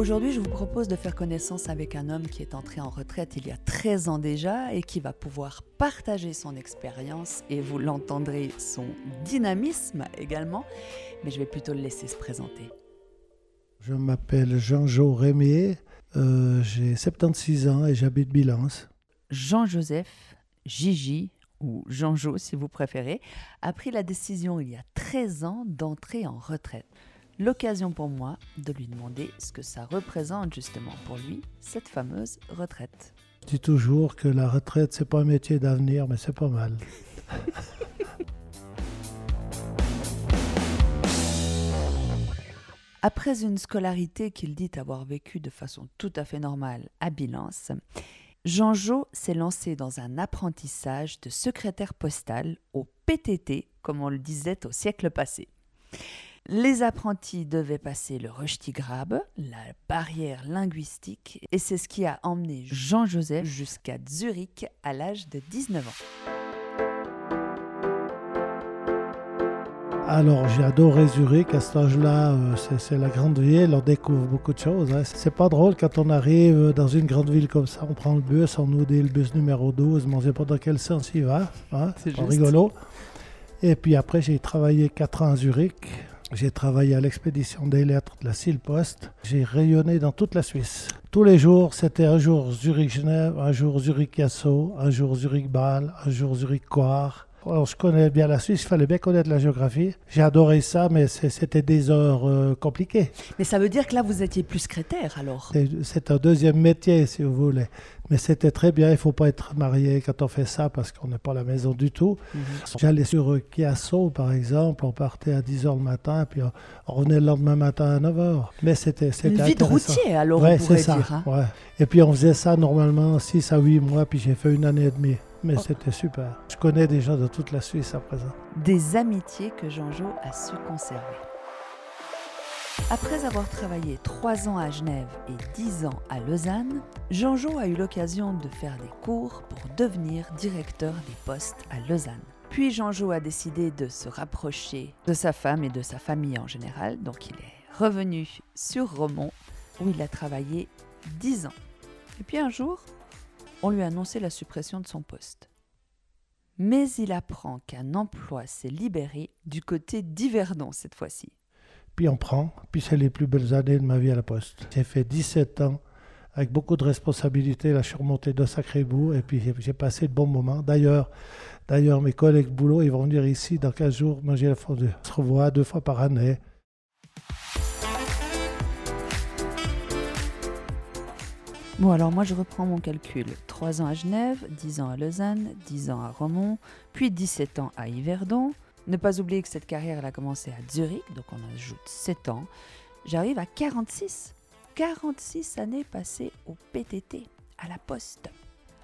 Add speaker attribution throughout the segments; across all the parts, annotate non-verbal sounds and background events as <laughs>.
Speaker 1: Aujourd'hui, je vous propose de faire connaissance avec un homme qui est entré en retraite il y a 13 ans déjà et qui va pouvoir partager son expérience et vous l'entendrez, son dynamisme également. Mais je vais plutôt le laisser se présenter.
Speaker 2: Je m'appelle Jean-Jo Rémier, euh, j'ai 76 ans et j'habite Bilance.
Speaker 1: Jean-Joseph, Gigi ou Jean-Jo si vous préférez, a pris la décision il y a 13 ans d'entrer en retraite. L'occasion pour moi de lui demander ce que ça représente justement pour lui, cette fameuse retraite.
Speaker 2: Je dis toujours que la retraite, c'est pas un métier d'avenir, mais c'est pas mal. <laughs>
Speaker 1: Après une scolarité qu'il dit avoir vécue de façon tout à fait normale à Bilance, Jean-Jo s'est lancé dans un apprentissage de secrétaire postal au PTT, comme on le disait au siècle passé. Les apprentis devaient passer le Röstigrab, la barrière linguistique, et c'est ce qui a emmené Jean-Joseph jusqu'à Zurich à l'âge de 19 ans.
Speaker 2: Alors j'ai adoré Zurich, à cet âge-là, euh, c'est la grande ville, on découvre beaucoup de choses. Hein. C'est pas drôle quand on arrive dans une grande ville comme ça, on prend le bus, on nous dit le bus numéro 12, mais on ne sait pas dans quel sens il va. Hein. C'est rigolo. Et puis après, j'ai travaillé 4 ans à Zurich. J'ai travaillé à l'expédition des lettres de la Post. J'ai rayonné dans toute la Suisse. Tous les jours, c'était un jour Zurich-Genève, un jour Zurich-Casso, un jour Zurich-Bâle, un jour Zurich-Coire, alors, je connais bien la Suisse, il fallait bien connaître la géographie. J'ai adoré ça, mais c'était des heures euh, compliquées.
Speaker 1: Mais ça veut dire que là, vous étiez plus secrétaire alors
Speaker 2: C'est un deuxième métier, si vous voulez. Mais c'était très bien, il ne faut pas être marié quand on fait ça parce qu'on n'est pas à la maison du tout. Mhm. J'allais sur Chiasso, par exemple, on partait à 10h le matin, puis on, revenait le lendemain matin à 9h. Mais c'était
Speaker 1: Une vie de routier, alors on pourrait ça, dire.
Speaker 2: Hein. Et puis on faisait ça normalement 6 à 8 mois, puis j'ai fait une année et demie. Mais c'était super. Je connais des gens de toute la Suisse à présent.
Speaker 1: Des amitiés que Jean-Jo a su conserver. Après avoir travaillé trois ans à Genève et dix ans à Lausanne, Jean-Jo a eu l'occasion de faire des cours pour devenir directeur des postes à Lausanne. Puis Jean-Jo a décidé de se rapprocher de sa femme et de sa famille en général, donc il est revenu sur Romont où il a travaillé dix ans. Et puis un jour, on lui a annoncé la suppression de son poste. Mais il apprend qu'un emploi s'est libéré du côté d'Yverdon cette fois-ci.
Speaker 2: Puis on prend, puis c'est les plus belles années de ma vie à la poste. J'ai fait 17 ans avec beaucoup de responsabilités. Suis remonté de sacré bout et puis j'ai passé de bons moments. D'ailleurs, d'ailleurs, mes collègues boulot, ils vont venir ici dans 15 jours manger la fondue. On se revoit deux fois par année.
Speaker 1: Bon, alors moi je reprends mon calcul. 3 ans à Genève, 10 ans à Lausanne, 10 ans à Romont, puis 17 ans à Yverdon. Ne pas oublier que cette carrière elle a commencé à Zurich, donc on ajoute 7 ans. J'arrive à 46. 46 années passées au PTT, à la poste.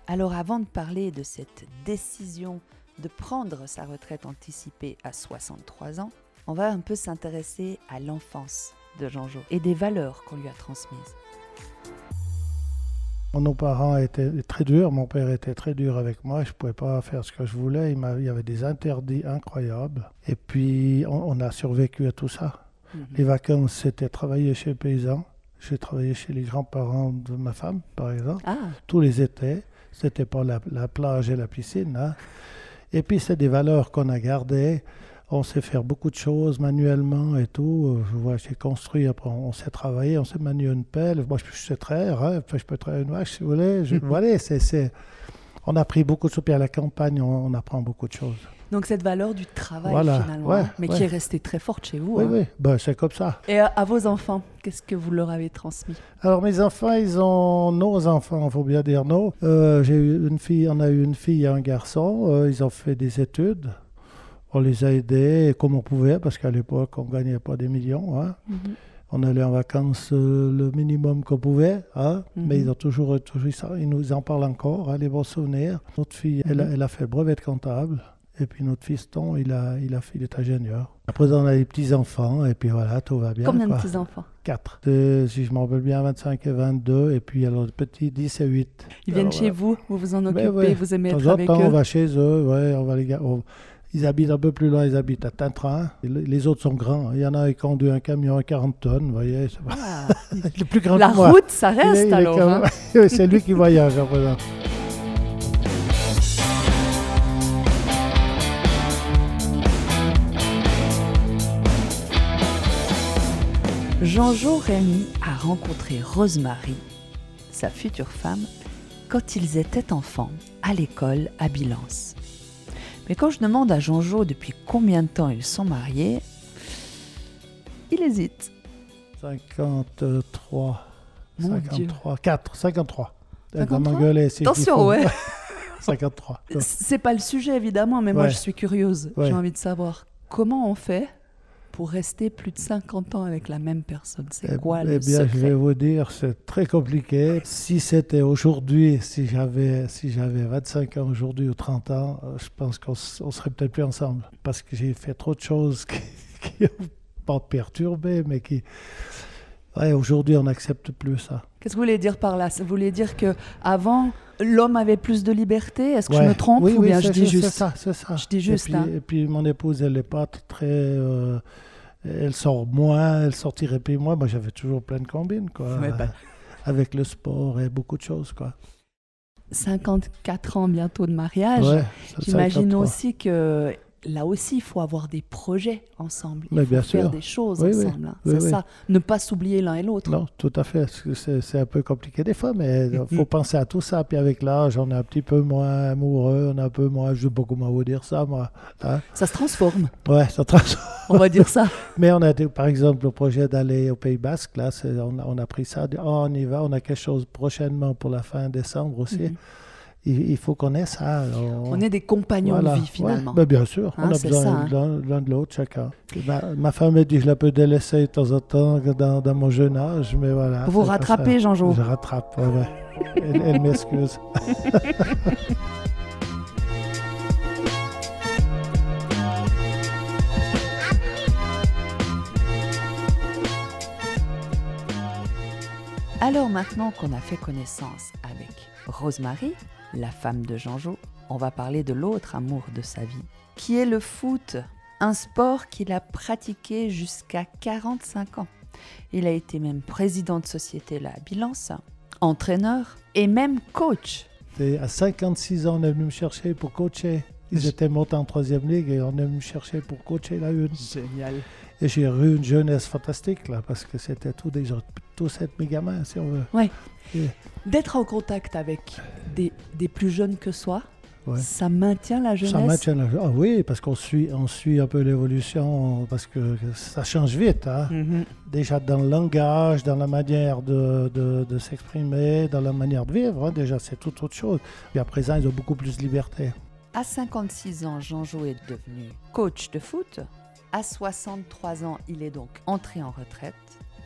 Speaker 1: Alors avant de parler de cette décision de prendre sa retraite anticipée à 63 ans, on va un peu s'intéresser à l'enfance de Jean-Jo et des valeurs qu'on lui a transmises.
Speaker 2: Nos parents étaient très durs, mon père était très dur avec moi, je ne pouvais pas faire ce que je voulais, il, y avait des interdits incroyables. Et puis on, a survécu à tout ça. Mhm. Les vacances, c'était travailler chez les paysans. J'ai travaillé chez les grands-parents de ma femme, par exemple, ah. tous les étés. C'était pas la, plage et la piscine. Hein. Et puis c'est des valeurs qu'on a gardées on sait faire beaucoup de choses manuellement et tout. Je vois, j'ai construit, après, on sait travailler, on sait manier une pelle. Moi, je sais traire, hein. je peux traire une vache si vous voulez. Je, voilà, <laughs> c'est, on a pris beaucoup de choses. à la campagne, on, apprend beaucoup de choses.
Speaker 1: Donc cette valeur du travail finalement, mais qui est restée très forte chez vous.
Speaker 2: Oui, hein. oui, ben, c'est comme ça.
Speaker 1: Et à, vos enfants, qu'est-ce que vous leur avez transmis?
Speaker 2: Alors mes enfants, ils ont nos enfants, il faut bien dire nos. Euh, j'ai eu une fille, on a eu une fille et un garçon. Euh, ils ont fait des études on les a aidés comme on pouvait, parce qu'à l'époque, on ne gagnait pas des millions. Hein. Mhm. On allait en vacances euh, le minimum qu'on pouvait, hein. mais mhm. ils ont toujours, toujours ils nous en parlent encore, hein, les bons souvenirs. Notre fille, elle, mhm. elle, a fait le brevet de comptable. Et puis notre fiston, il, a, il, a, il est ingénieur. Après, on a les petits-enfants, et puis voilà, tout va bien.
Speaker 1: Combien de petits-enfants?
Speaker 2: Quatre. si je m'en rappelle bien, 25 et 22, et puis alors, les petits, 10 et 8.
Speaker 1: Ils viennent chez vous, vous vous en ben occupez, vous aimez être
Speaker 2: avec eux on va chez eux, ouais, on va les Ils habitent un peu plus loin, ils habitent à Tintrin. Les autres sont grands. Il y en a qui conduit un camion à 40 tonnes, vous voyez. Ah. <laughs>
Speaker 1: le plus grand La route, ça reste alors. Hein. <laughs>
Speaker 2: C'est lui qui voyage en présent.
Speaker 1: Jean-Jo Rémy a rencontré Rosemary, sa future femme, quand ils étaient enfants, à l'école à Bilance. Mais quand je demande à Jean-Jo depuis combien de temps ils sont mariés, il hésite.
Speaker 2: 53. 53. 4, 53.
Speaker 1: 53 Attention, ouais. <laughs>
Speaker 2: 53.
Speaker 1: C'est pas le sujet évidemment, mais moi je suis curieuse. J'ai envie de savoir comment on fait pour rester plus de 50 ans avec la même personne C'est eh quoi le Eh bien,
Speaker 2: je vais vous dire, c'est très compliqué. Si c'était aujourd'hui, si j'avais si j'avais 25 ans aujourd'hui ou 30 ans, euh, je pense qu'on serait peut-être plus ensemble. Parce que j'ai fait trop de choses <laughs> qui n'ont pas perturbé, mais qui... Ouais, aujourd'hui, on n'accepte plus ça.
Speaker 1: Qu'est-ce que vous voulez dire par là? Vous voulez dire que avant l'homme avait plus de liberté? Est-ce que je me trompe
Speaker 2: oui,
Speaker 1: ou bien
Speaker 2: je
Speaker 1: dis juste?
Speaker 2: ça, c'est ça.
Speaker 1: Je dis juste.
Speaker 2: Et puis,
Speaker 1: hein.
Speaker 2: et puis mon épouse, elle n'est pas très. Euh, elle sort moins, elle sortirait plus. Moi, j'avais toujours plein de combines, quoi. Bah. <laughs> Avec le sport et beaucoup de choses, quoi.
Speaker 1: 54 ans bientôt de mariage. J'imagine aussi que là aussi, il faut avoir des projets ensemble. Il faut faire des choses ensemble. Hein. c'est ça, ne pas s'oublier l'un et l'autre.
Speaker 2: Non, tout à fait. C'est un peu compliqué des fois, mais il faut penser à tout ça. Puis avec l'âge, on est un petit peu moins amoureux, on est un peu moins. Je ne sais pas comment vous dire ça, moi.
Speaker 1: Hein. Ça se transforme.
Speaker 2: Ouais, ça transforme.
Speaker 1: On va dire ça. <laughs>
Speaker 2: mais on a, par exemple, le projet d'aller au Pays Basque, là, on a, on, a pris ça. Oh, on y va, on a quelque chose prochainement pour la fin décembre aussi. Mhm il, faut qu'on ait ça.
Speaker 1: On est des compagnons de vie finalement.
Speaker 2: Ben, bien sûr, on hein, a besoin hein. l'un de l'autre chacun. Ma, femme me dit que je la peux délaisser de temps en temps dans, mon jeune âge, mais voilà.
Speaker 1: Vous rattrapez, Jean-Jo?
Speaker 2: Je rattrape, elle, elle <laughs> m'excuse.
Speaker 1: Alors maintenant qu'on a fait connaissance avec Rosemary, la femme de Jean-Jo, on va parler de l'autre amour de sa vie, qui est le foot, un sport qu'il a pratiqué jusqu'à 45 ans. Il a été même président de société là à Bilance, entraîneur et même coach.
Speaker 2: Et à 56 ans, on est venu me chercher pour coacher. Ils étaient montés en troisième ligue et on est venu me chercher pour coacher la une.
Speaker 1: Génial.
Speaker 2: Et j'ai eu une jeunesse fantastique là, parce que c'était tous des tous cette mes gamins, si on veut.
Speaker 1: Ouais. D'être en contact avec des, des, plus jeunes que soi, ça maintient la jeunesse?
Speaker 2: Ça maintient la ah, oui, parce qu'on suit, on suit un peu l'évolution, parce que ça change vite. Hein. Mm-hmm. Déjà dans le langage, dans la manière de, de, de s'exprimer, dans la manière de vivre, hein, déjà c'est tout autre chose. Et à présent, ils ont beaucoup plus de liberté.
Speaker 1: À 56 ans, Jean-Jo est devenu coach de foot. À 63 ans, il est donc entré en retraite.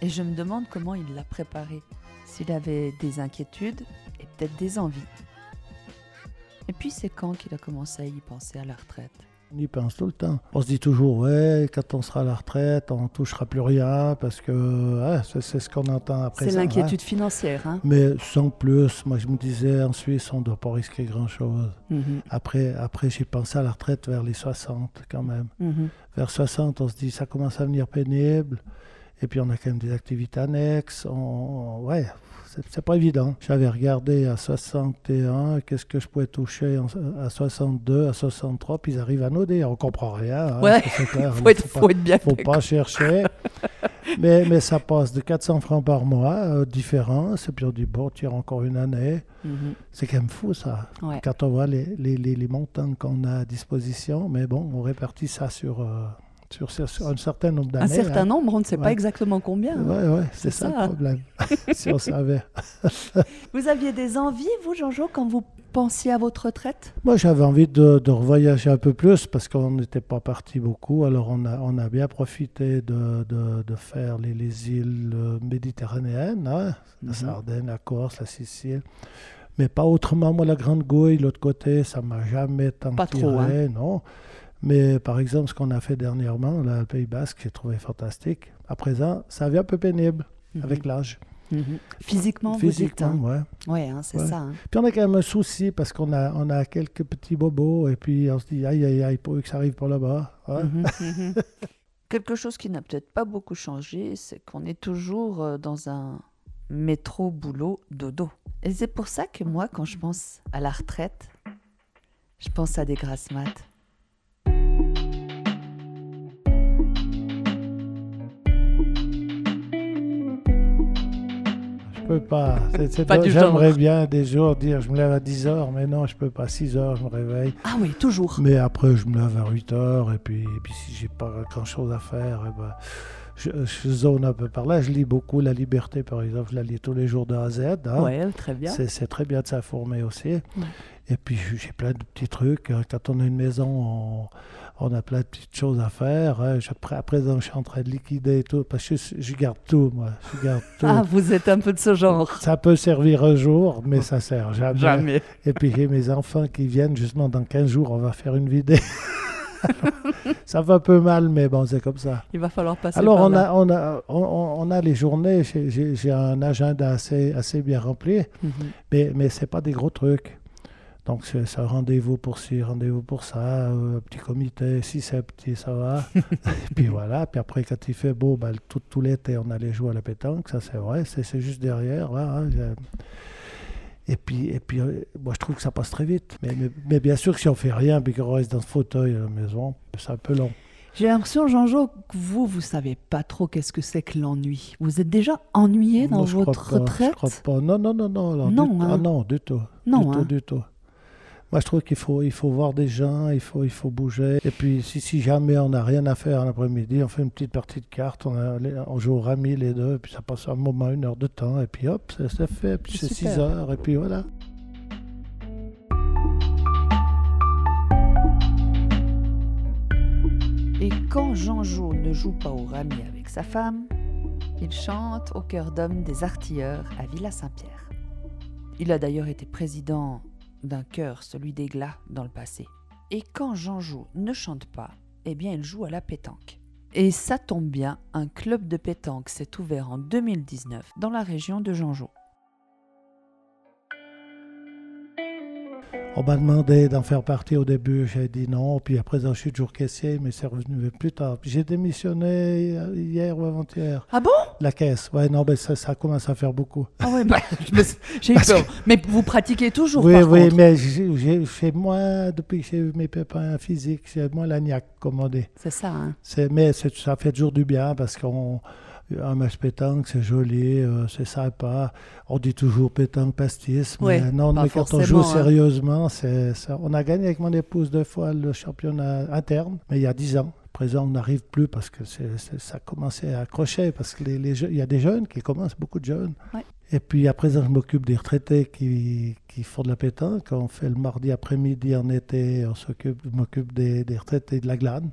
Speaker 1: Et je me demande comment il l'a préparé. S'il avait des inquiétudes et peut-être des envies. Et puis c'est quand qu'il a commencé à y penser à la retraite?
Speaker 2: On y pense tout le temps. On se dit toujours, ouais, quand on sera à la retraite, on ne touchera plus rien, parce que c'est ce qu'on entend après
Speaker 1: C'est l'inquiétude financière. Hein.
Speaker 2: Mais sans plus, moi je me disais, en Suisse, on ne doit pas risquer grand-chose. Mhm. Après, après j'ai pensé à la retraite vers les 60 quand même. Mhm. Vers 60, on se dit, ça commence à venir pénible. Et puis on a quand même des activités annexes. On, ouais, c'est pas évident. J'avais regardé à 61, qu'est-ce que je pouvais toucher à 62, à 63, puis ils arrivent à noder. On comprend rien.
Speaker 1: Hein, ouais, il <laughs> faut, être, faut, être bien
Speaker 2: faut pas chercher. <laughs> mais, mais ça passe de 400 francs par mois, euh, différence. Et puis on dit, bon, tu as encore une année. Mhm. C'est quand même fou, ça. Quand on voit les, les, les, montants qu'on a à disposition. Mais bon, on répartit ça sur... Euh, sur, un certain nombre d'années.
Speaker 1: Un certain hein. nombre, on ne sait pas exactement combien.
Speaker 2: Oui, hein. ouais, c'est ça, le problème, <laughs> si on <laughs> savait.
Speaker 1: vous aviez des envies, vous, Jean-Jo, quand vous pensiez à votre retraite?
Speaker 2: Moi, j'avais envie de, de, revoyager un peu plus parce qu'on n'était pas parti beaucoup. Alors, on a, on a bien profité de, de, faire les, les, îles euh, méditerranéennes, hein, la mhm. Sardaigne, la Corse, la Sicile mais pas autrement. Moi, la Grande Gouille, l'autre côté, ça m'a jamais tant pas tiré, trop, hein. non. Mais par exemple, ce qu'on a fait dernièrement, là, le Pays Basque, j'ai trouvé fantastique. À présent, ça devient un peu pénible mhm. avec l'âge.
Speaker 1: Physiquement,
Speaker 2: Physiquement,
Speaker 1: vous dites,
Speaker 2: ouais.
Speaker 1: Oui, hein, c'est
Speaker 2: Ouais.
Speaker 1: ça. hein.
Speaker 2: Puis on a quand même un souci parce qu'on a, on a quelques petits bobos et puis on se dit aïe aïe aïe, pour que ça arrive par là-bas. hein.
Speaker 1: Mhm, <laughs> mhm. Quelque chose qui n'a peut-être pas beaucoup changé, c'est qu'on est toujours euh, dans un métro boulot dodo. Et c'est pour ça que moi, quand je pense à la retraite, je pense à des grasses maths.
Speaker 2: Peux pas. J'aimerais bien des jours dire je me lève à 10 heures, mais non, je peux pas. 6 heures, je me réveille.
Speaker 1: Ah oui, toujours.
Speaker 2: Mais après, je me lève à 8 heures et puis, et puis si j'ai pas grand chose à faire, eh ben, je, je zone un peu par là. Je lis beaucoup La Liberté, par exemple. Je la lis tous les jours de A à Z. hein.
Speaker 1: Ouais, très bien.
Speaker 2: C'est très bien de s'informer aussi. Et puis j'ai plein de petits trucs. Euh, Quand on a une maison, on, on a plein de petites choses à faire. hein. Je- après, à présent, je suis en train de liquider et tout. Parce que je, je garde tout, moi. Je garde <laughs> tout.
Speaker 1: Ah, vous êtes un peu de ce genre.
Speaker 2: Ça peut servir un jour, mais ça sert jamais.
Speaker 1: Jamais.
Speaker 2: Et puis j'ai mes enfants qui viennent justement dans 15 jours, on va faire une vidéo. <laughs> ça va un peu mal, mais bon, c'est comme ça.
Speaker 1: Il va falloir passer
Speaker 2: Alors
Speaker 1: par
Speaker 2: on
Speaker 1: là.
Speaker 2: a, on, a, on, on a les journées, j'ai un agenda assez, assez bien rempli,
Speaker 1: Mhm.
Speaker 2: mais, mais ce n'est pas des gros trucs. Donc c'est un rendez-vous pour ci, rendez-vous pour ça, euh, petit comité, si c'est petit, ça va. <laughs> et puis voilà, puis après quand il fait beau, ben, tout, tout l'été on allait jouer à la pétanque, ça c'est vrai, c'est juste derrière. Là, hein, et puis, et puis euh, moi je trouve que ça passe très vite. Mais, mais, mais bien sûr que si on fait rien, puis qu'on reste dans ce fauteuil à la maison, c'est un peu long.
Speaker 1: J'ai l'impression, Jean-Jo, que vous, vous savez pas trop qu'est-ce que c'est que l'ennui. Vous êtes déjà ennuyé dans
Speaker 2: Non, je crois
Speaker 1: votre
Speaker 2: pas,
Speaker 1: retraite
Speaker 2: Je crois pas. Non, non, non, non. alors,
Speaker 1: Non,
Speaker 2: du,
Speaker 1: hein.
Speaker 2: ah, non, du tout.
Speaker 1: Non,
Speaker 2: du
Speaker 1: hein.
Speaker 2: tout, du tout. Moi, je trouve qu'il faut, il faut voir des gens, il faut, il faut bouger. Et puis, si, si jamais on n'a rien à faire l'après-midi, on fait une petite partie de cartes, on, a- on joue au rami les deux, et puis ça passe un moment, une heure de temps, et puis hop, c'est fait, puis
Speaker 1: C'est
Speaker 2: c'est
Speaker 1: super.
Speaker 2: 6 heures, et puis voilà.
Speaker 1: Et quand Jean-Jo ne joue pas au rami avec sa femme, il chante au cœur d'homme des artilleurs à Villa Saint-Pierre. Il a d'ailleurs été président d'un chœur, celui des Glas, dans le passé. Et quand Jean-Jo ne chante pas, eh bien il joue à la pétanque. Et ça tombe bien, un club de pétanque s'est ouvert en 2019 dans la région de Jean-Jo.
Speaker 2: On m'a demandé d'en faire partie au début, j'ai dit non, puis après, je suis toujours caissier, mais c'est revenu plus tard. Puis J'ai démissionné hier ou avant-hier.
Speaker 1: Ah bon?
Speaker 2: La caisse, ouais, non, mais ça, ça commence à faire beaucoup.
Speaker 1: Ah ouais, bah, <laughs> j'ai eu peur. Mais vous pratiquez toujours
Speaker 2: Oui,
Speaker 1: par
Speaker 2: oui,
Speaker 1: contre.
Speaker 2: mais j'ai- fait moins, depuis que j'ai eu mes pépins physiques, j'ai moins la niaque, comme on dit.
Speaker 1: C'est ça, hein.
Speaker 2: Mais ça fait toujours du bien parce qu'on. Un match pétanque, c'est joli, euh, c'est sympa. On dit toujours pétanque pastis, mais
Speaker 1: Ouais,
Speaker 2: non, mais quand on joue
Speaker 1: hein.
Speaker 2: sérieusement, c'est. On a gagné avec mon épouse deux fois le championnat interne, mais il y a dix ans. Présent, on n'arrive plus parce que ça commençait à accrocher, parce que les, y a des jeunes qui commencent, beaucoup de jeunes.
Speaker 1: Ouais.
Speaker 2: Et puis à présent, je m'occupe des retraités qui, qui font de la pétanque. On fait le mardi après-midi en été, on s'occupe, je m'occupe des, des retraités de la glane.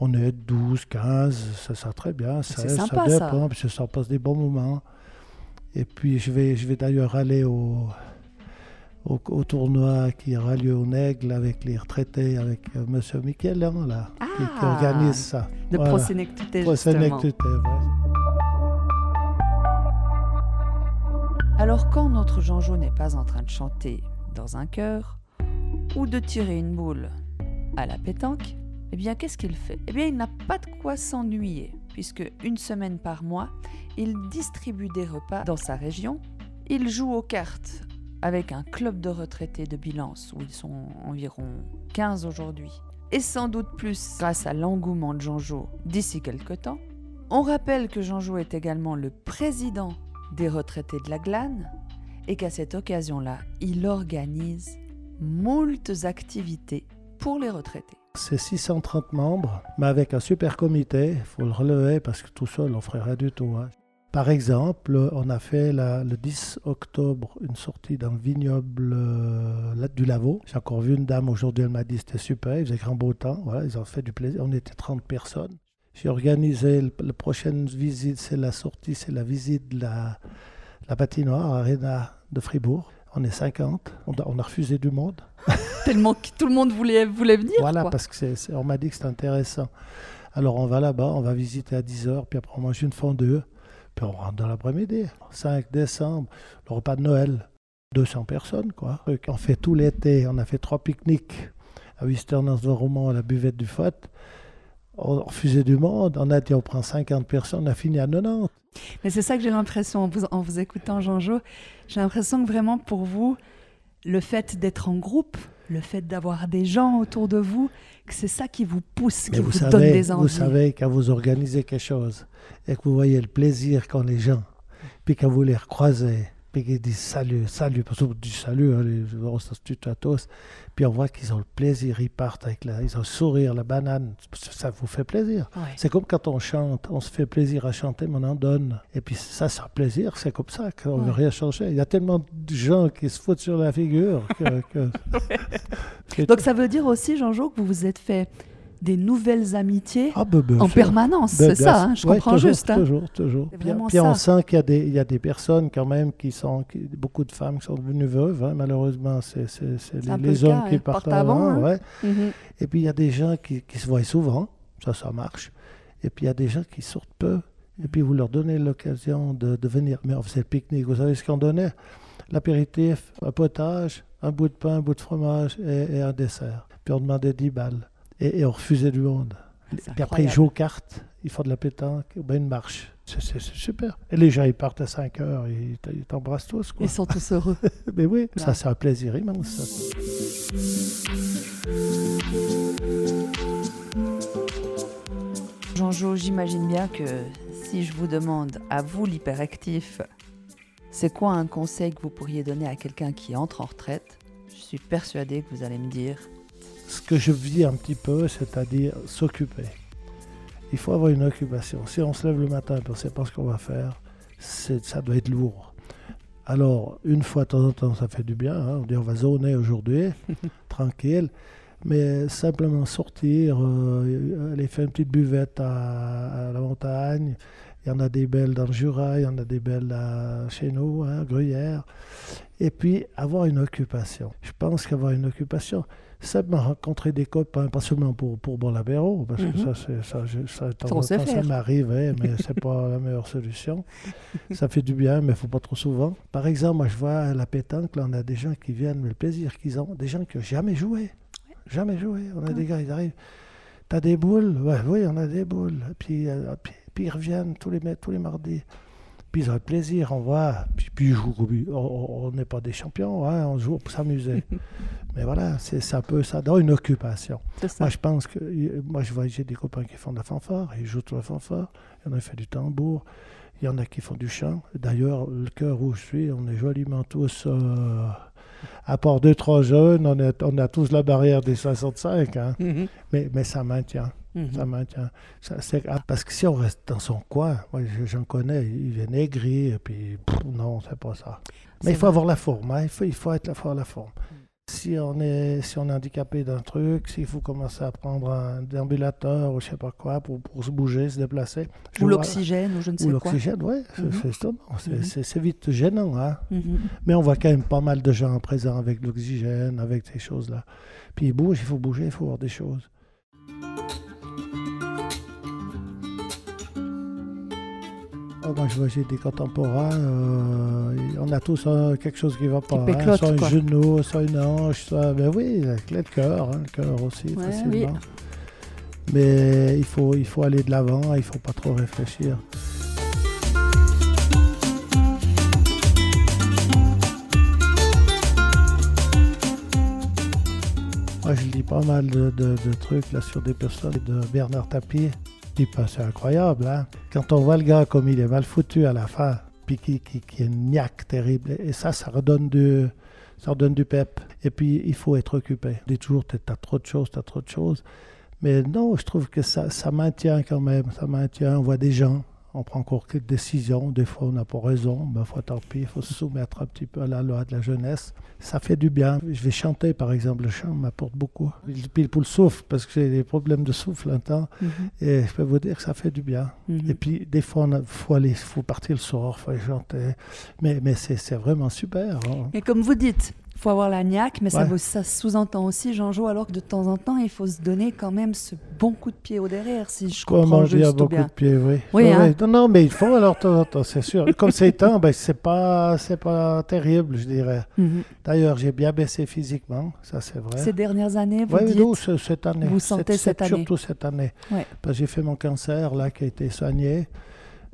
Speaker 2: On est 12, 15, ça, ça très bien. Ça,
Speaker 1: C'est sympa, ça.
Speaker 2: dépend, parce que ça passe des bons moments. Et puis je vais, je vais d'ailleurs aller au, au, au tournoi qui aura lieu au Nègle avec les retraités, avec euh, Monsieur Michelan, là, qui, qui
Speaker 1: Ah,
Speaker 2: organise ça.
Speaker 1: De
Speaker 2: Voilà.
Speaker 1: prosénectité, justement.
Speaker 2: Ouais.
Speaker 1: Alors quand notre Jean-Jo n'est pas en train de chanter dans un chœur ou de tirer une boule à la pétanque, eh bien qu'est-ce qu'il fait? Eh bien il n'a pas de quoi s'ennuyer, puisque une semaine par mois, il distribue des repas dans sa région, il joue aux cartes avec un club de retraités de Bilance, où ils sont environ 15 aujourd'hui, et sans doute plus grâce à l'engouement de Jean-Jo d'ici quelque temps. On rappelle que Jean-Jo est également le président des retraités de la glane et qu'à cette occasion-là, il organise moultes activités pour les retraités.
Speaker 2: C'est 630 membres, mais avec un super comité. Il faut le relever parce que tout seul, on ferait rien du tout. hein. Par exemple, on a fait le 10 octobre une sortie dans le vignoble euh, du Lavaux. J'ai encore vu une dame aujourd'hui, elle m'a dit c'était super, il faisait grand beau temps. Voilà, ils ont fait du plaisir. On était 30 personnes. J'ai organisé la prochaine visite, c'est la sortie, c'est la visite de la, la patinoire Arena de Fribourg. On est 50, on a, on a refusé du monde. <laughs>
Speaker 1: Tellement que tout le monde voulait, voulait venir.
Speaker 2: Voilà,
Speaker 1: quoi.
Speaker 2: parce que on m'a dit que c'était intéressant. Alors on va là-bas, on va visiter à 10h, puis après on mange une fondue, Puis on rentre dans l'après-midi. 5 décembre, le repas de Noël. 200 personnes, quoi. On fait tout l'été. On a fait trois pique-niques à Wisternance de Roman, à la buvette du Fot. On refusait du monde. On a dit on prend 50 personnes, on a fini à 90.
Speaker 1: Mais c'est ça que j'ai l'impression en vous, en vous écoutant, Jean-Jo. J'ai l'impression que vraiment pour vous, le fait d'être en groupe, le fait d'avoir des gens autour de vous, que c'est ça qui vous pousse, qui vous, donne des envies.
Speaker 2: Vous savez, quand vous organisez quelque chose et que vous voyez le plaisir qu'ont les gens, puis quand vous les recroisez, qu'ils disent salut, salut, parce que du salut, hein, les, on se tous, puis on voit qu'ils ont le plaisir, ils partent avec la, ils ont le sourire, la banane, ça vous fait plaisir. C'est comme quand on chante, on se fait plaisir à chanter, mais on en donne. Et puis ça, c'est un plaisir, c'est comme ça qu'on ne veut rien changer. Il y a tellement de gens qui se foutent sur la figure que... <laughs>
Speaker 1: Donc ça veut dire aussi, Jean-Jo, que vous vous êtes fait des nouvelles amitiés ah, bah, en permanence. c'est ça, hein, je comprends juste.
Speaker 2: Hein. Toujours, toujours. Puis, puis on sent qu'il y, y, a des personnes quand même qui sont, beaucoup de femmes qui sont devenues veuves. Hein. Malheureusement, c'est les, les hommes qui partent avant. Ouais. Mhm. Et puis il y a des gens qui, qui, se voient souvent, ça, ça marche. Et puis il y a des gens qui sortent peu. Et puis vous leur donnez l'occasion de, de, venir. Mais on faisait le pique-nique. Vous savez ce qu'on donnait? L'apéritif, un potage, un bout de pain, un bout de fromage et, et un dessert. Puis on demandait 10 balles et, on refusait du monde. Puis après, ils jouent aux cartes, ils font de la pétanque, ben une marche. C'est super. Et les gens, ils partent à 5 heures, ils t'embrassent tous. Quoi.
Speaker 1: Ils sont tous heureux.
Speaker 2: Mais <laughs> oui, ça, c'est un plaisir immense.
Speaker 1: Jean-Jo, j'imagine bien que si je vous demande à vous, l'hyperactif, c'est quoi un conseil que vous pourriez donner à quelqu'un qui entre en retraite? Je suis persuadée que vous allez me dire
Speaker 2: ce que je vis un petit peu, c'est-à-dire s'occuper. Il faut avoir une occupation. Si on se lève le matin et on ne sait pas ce qu'on va faire, ça doit être lourd. Alors, une fois de temps en temps, ça fait du bien. Hein. On dit on va zoner aujourd'hui, <laughs> tranquille. Mais simplement sortir, euh, aller faire une petite buvette à, la montagne. Il y en a des belles dans le Jura, il y en a des belles chez nous, hein, Gruyère. Et puis, avoir une occupation. Je pense qu'avoir une occupation, ça m'a rencontré des copains, pas seulement pour, pour boire l'apéro, parce que mhm. ça, ça, ça, ça, m'arrive, hein, mais <laughs> c'est pas la meilleure solution. Ça fait du bien, mais il faut pas trop souvent. Par exemple, moi, je vois à la pétanque, là, on a des gens qui viennent, mais le plaisir qu'ils ont, des gens qui n'ont jamais joué. Jamais joué. On a des gars, ils arrivent. T'as des boules? Ouais, Oui, on a des boules. Puis, euh, puis, puis, ils reviennent tous les, tous les mardis puis ils ont plaisir, on voit, puis, puis on n'est pas des champions, hein, on joue pour s'amuser. <laughs> Mais voilà, c'est un peu ça, dans une occupation. Moi, je pense que, moi, je vois, j'ai des copains qui font de la fanfare, ils jouent de la fanfare, il y en a qui font du tambour, il y en a qui font du chant. D'ailleurs, le cœur où je suis, on est joliment tous, euh, à part deux, trois jeunes, on, est, on a tous la barrière des 65, hein. Mhm. mais, mais ça maintient. Mhm. Ça maintient. Parce que si on reste dans son coin, moi j'en connais, il vient aigri, et puis non, c'est pas ça. Mais il faut avoir la forme, hein, il, faut, il faut être la, la forme. Si on, est, si on est handicapé d'un truc, s'il faut commencer à prendre un déambulateur ou je sais pas quoi pour, pour se bouger, se déplacer.
Speaker 1: Ou l'oxygène ou je ne sais
Speaker 2: quoi. Ou l'oxygène, oui, mhm. c'est vite gênant. Hein. Mhm. Mais on voit quand même pas mal de gens présents avec l'oxygène, avec ces choses-là. Puis ils bougent, il faut bouger, il faut voir des choses. Moi, je vois, j'ai des contemporains, euh, on a tous euh, quelque chose qui va pas. Hein, soit un genou, soit une hanche, soit. Ben oui, le cœur, hein, le cœur aussi, facilement. Mais il faut, il faut aller de l'avant, il ne faut pas trop réfléchir. Moi, je lis pas mal de, de, de trucs là sur des personnes de Bernard Tapie c'est incroyable. Hein. Quand on voit le gars comme il est mal foutu à la fin, puis qui, qui, qui est niaque terrible, et ça, ça redonne du, ça redonne du pep. Et puis, il faut être occupé. On dit toujours, tu as trop de choses, tu as trop de choses. Mais non, je trouve que ça, ça maintient quand même, ça maintient. On voit des gens, on prend encore quelques décisions. Des fois, on n'a pas raison. Ben, fois, tant pis, il faut se soumettre un petit peu à la loi de la jeunesse. Ça fait du bien. Je vais chanter, par exemple. Le chant m'apporte beaucoup. Puis pour le souffle, parce que j'ai des problèmes de souffle un temps. Mhm. Et je peux vous dire que ça fait du bien. Mhm. Et puis, des fois, il faut, aller, faut partir le soir, il faut aller chanter. Mais, mais c'est vraiment super.
Speaker 1: Hein. Et comme vous dites, faut avoir la niaque, mais ça, ça sous-entend aussi, Jean-Jo, alors que de temps en temps, il faut se donner quand même ce bon coup de pied au derrière, si je comprends
Speaker 2: juste
Speaker 1: dire
Speaker 2: bon coup de pied, oui. Oui, hein. Non, non, mais il faut alors de temps en temps, c'est sûr. Comme c'est temps, ben, c'est pas, c'est pas terrible, je dirais. Mhm. D'ailleurs, j'ai bien baissé physiquement, ça c'est vrai.
Speaker 1: Ces dernières années, vous
Speaker 2: oui,
Speaker 1: dites
Speaker 2: cette année.
Speaker 1: Vous sentez cette année
Speaker 2: Surtout cette année. j'ai fait mon cancer, là, qui a été soigné.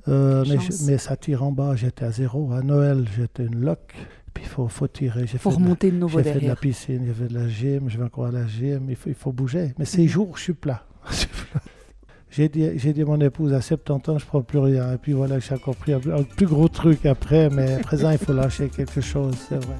Speaker 2: Euh, mais, mais, ça tire en bas, j'étais à zéro. À Noël, j'étais une loque. Puis il faut, faut tirer.
Speaker 1: Il faut remonter de, nouveau
Speaker 2: derrière. J'ai fait de la piscine, j'ai fait de la gym, je vais encore à la gym. Il faut, il faut bouger. Mais ces mhm. jours, je suis plat. <laughs> j'ai dit, j'ai dit à mon épouse, à 70 ans, je ne prends plus rien. Et puis voilà, j'ai encore pris un, un plus gros truc après. Mais à présent, il faut lâcher quelque chose, c'est vrai.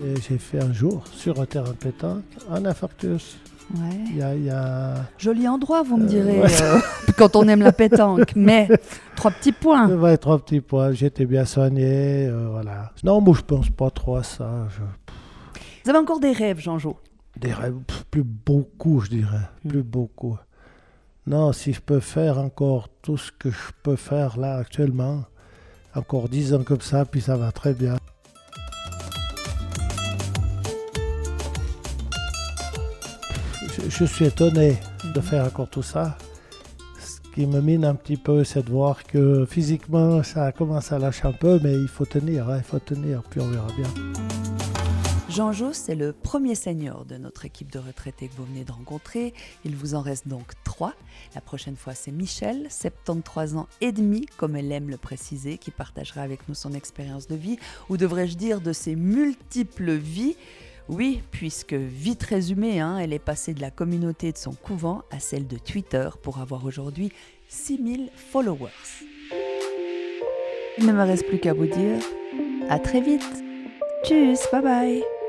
Speaker 2: J'ai fait un jour sur un terrain de pétanque un infarctus.
Speaker 1: Ouais.
Speaker 2: Y a,
Speaker 1: Joli endroit, vous me euh, direz, euh, quand on aime la pétanque. <laughs> Mais trois petits points.
Speaker 2: Ouais, trois petits points. J'étais bien soigné. Euh, voilà. Non, moi, je pense pas trop à ça.
Speaker 1: Vous avez encore des rêves, Jean-Jo?
Speaker 2: Des rêves, plus beaucoup, je dirais. Hmm. Plus beaucoup. Non, si je peux faire encore tout ce que je peux faire là actuellement, encore dix ans comme ça, puis ça va très bien. Je suis étonné de faire encore tout ça. Ce qui me mine un petit peu, c'est de voir que physiquement, ça commence à lâcher un peu, mais il faut tenir, hein, il faut tenir, puis on verra bien.
Speaker 1: Jean Jos, c'est le premier senior de notre équipe de retraités que vous venez de rencontrer. Il vous en reste donc trois. La prochaine fois, c'est Michel, 73 ans et demi, comme elle aime le préciser, qui partagera avec nous son expérience de vie, ou devrais-je dire de ses multiples vies. Oui, puisque vite résumé, hein, elle est passée de la communauté de son couvent à celle de Twitter pour avoir aujourd'hui 6000 followers. Il ne me reste plus qu'à vous dire à très vite. Tchuss, bye bye